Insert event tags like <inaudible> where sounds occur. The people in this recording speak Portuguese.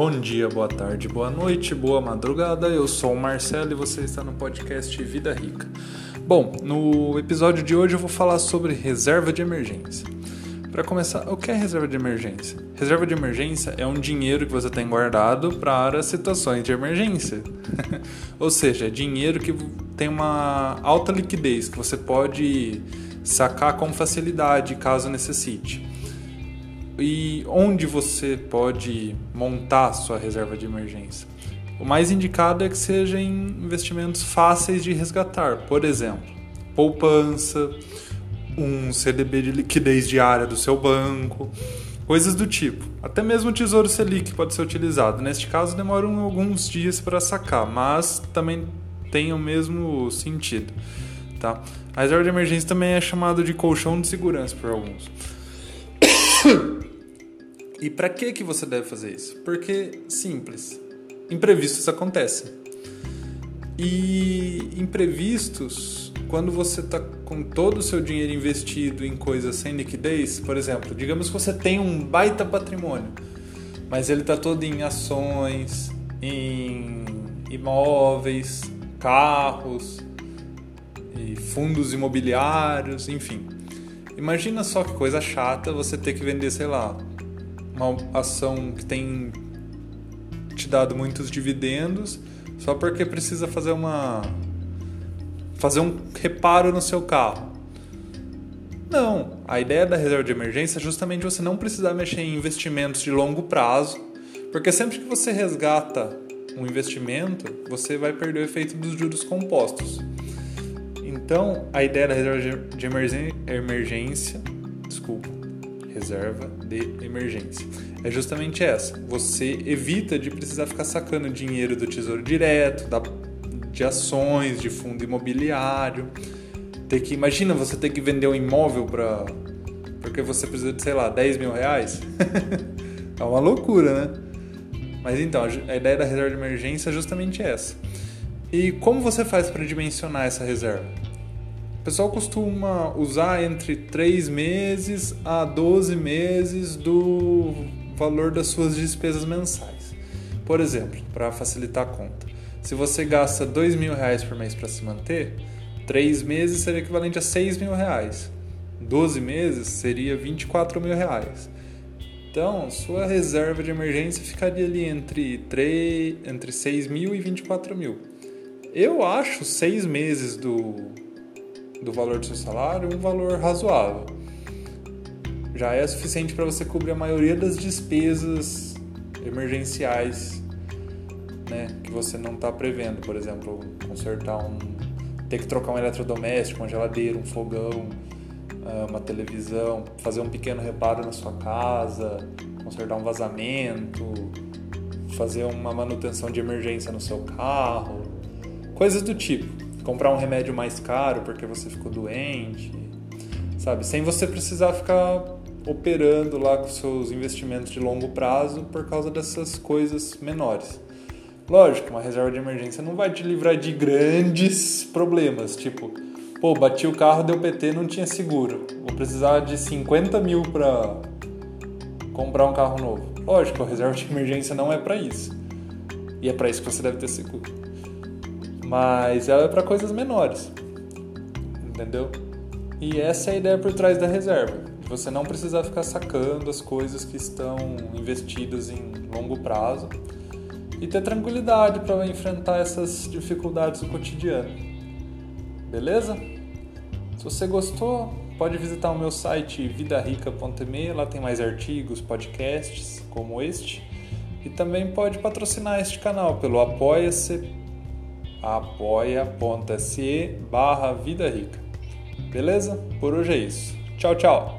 Bom dia, boa tarde, boa noite, boa madrugada. Eu sou o Marcelo e você está no podcast Vida Rica. Bom, no episódio de hoje eu vou falar sobre reserva de emergência. Para começar, o que é reserva de emergência? Reserva de emergência é um dinheiro que você tem guardado para situações de emergência. <laughs> Ou seja, é dinheiro que tem uma alta liquidez, que você pode sacar com facilidade caso necessite e onde você pode montar sua reserva de emergência. O mais indicado é que sejam investimentos fáceis de resgatar, por exemplo, poupança, um CDB de liquidez diária do seu banco, coisas do tipo. Até mesmo o Tesouro Selic pode ser utilizado. Neste caso, demoram alguns dias para sacar, mas também tem o mesmo sentido. Tá? A reserva de emergência também é chamada de colchão de segurança por alguns. <coughs> E para que que você deve fazer isso? Porque simples, imprevistos acontecem. E imprevistos, quando você está com todo o seu dinheiro investido em coisas sem liquidez, por exemplo, digamos que você tem um baita patrimônio, mas ele está todo em ações, em imóveis, carros, fundos imobiliários, enfim. Imagina só que coisa chata você ter que vender, sei lá, uma ação que tem te dado muitos dividendos só porque precisa fazer uma fazer um reparo no seu carro. Não, a ideia da reserva de emergência é justamente você não precisar mexer em investimentos de longo prazo, porque sempre que você resgata um investimento, você vai perder o efeito dos juros compostos. Então, a ideia da reserva de emergência, desculpa, reserva de emergência. É justamente essa. Você evita de precisar ficar sacando dinheiro do tesouro direto, da, de ações, de fundo imobiliário. Ter que, imagina você ter que vender um imóvel para porque você precisa de, sei lá, 10 mil reais. <laughs> é uma loucura, né? Mas então, a ideia da reserva de emergência é justamente essa. E como você faz para dimensionar essa reserva? Pessoal costuma usar entre 3 meses a 12 meses do valor das suas despesas mensais. Por exemplo, para facilitar a conta, se você gasta 2 mil reais por mês para se manter, 3 meses seria equivalente a 6 mil reais. 12 meses seria 24 mil reais. Então, sua reserva de emergência ficaria ali entre, 3, entre 6 mil e 24 mil. Eu acho 6 meses do, do valor do seu salário um valor razoável. Já é suficiente para você cobrir a maioria das despesas emergenciais né, que você não está prevendo. Por exemplo, consertar um. ter que trocar um eletrodoméstico, uma geladeira, um fogão, ah, uma televisão, fazer um pequeno reparo na sua casa, consertar um vazamento, fazer uma manutenção de emergência no seu carro, coisas do tipo comprar um remédio mais caro porque você ficou doente, sabe? Sem você precisar ficar operando lá com seus investimentos de longo prazo por causa dessas coisas menores. Lógico, uma reserva de emergência não vai te livrar de grandes problemas, tipo, pô, bati o carro, deu PT, não tinha seguro. Vou precisar de 50 mil para comprar um carro novo. Lógico, a reserva de emergência não é para isso. E é para isso que você deve ter seguro mas ela é para coisas menores, entendeu? E essa é a ideia por trás da reserva, você não precisar ficar sacando as coisas que estão investidas em longo prazo e ter tranquilidade para enfrentar essas dificuldades do cotidiano. Beleza? Se você gostou, pode visitar o meu site vidarica.me, lá tem mais artigos, podcasts como este. E também pode patrocinar este canal pelo apoia-se apoia.se barra Vida Rica. Beleza? Por hoje é isso. Tchau, tchau!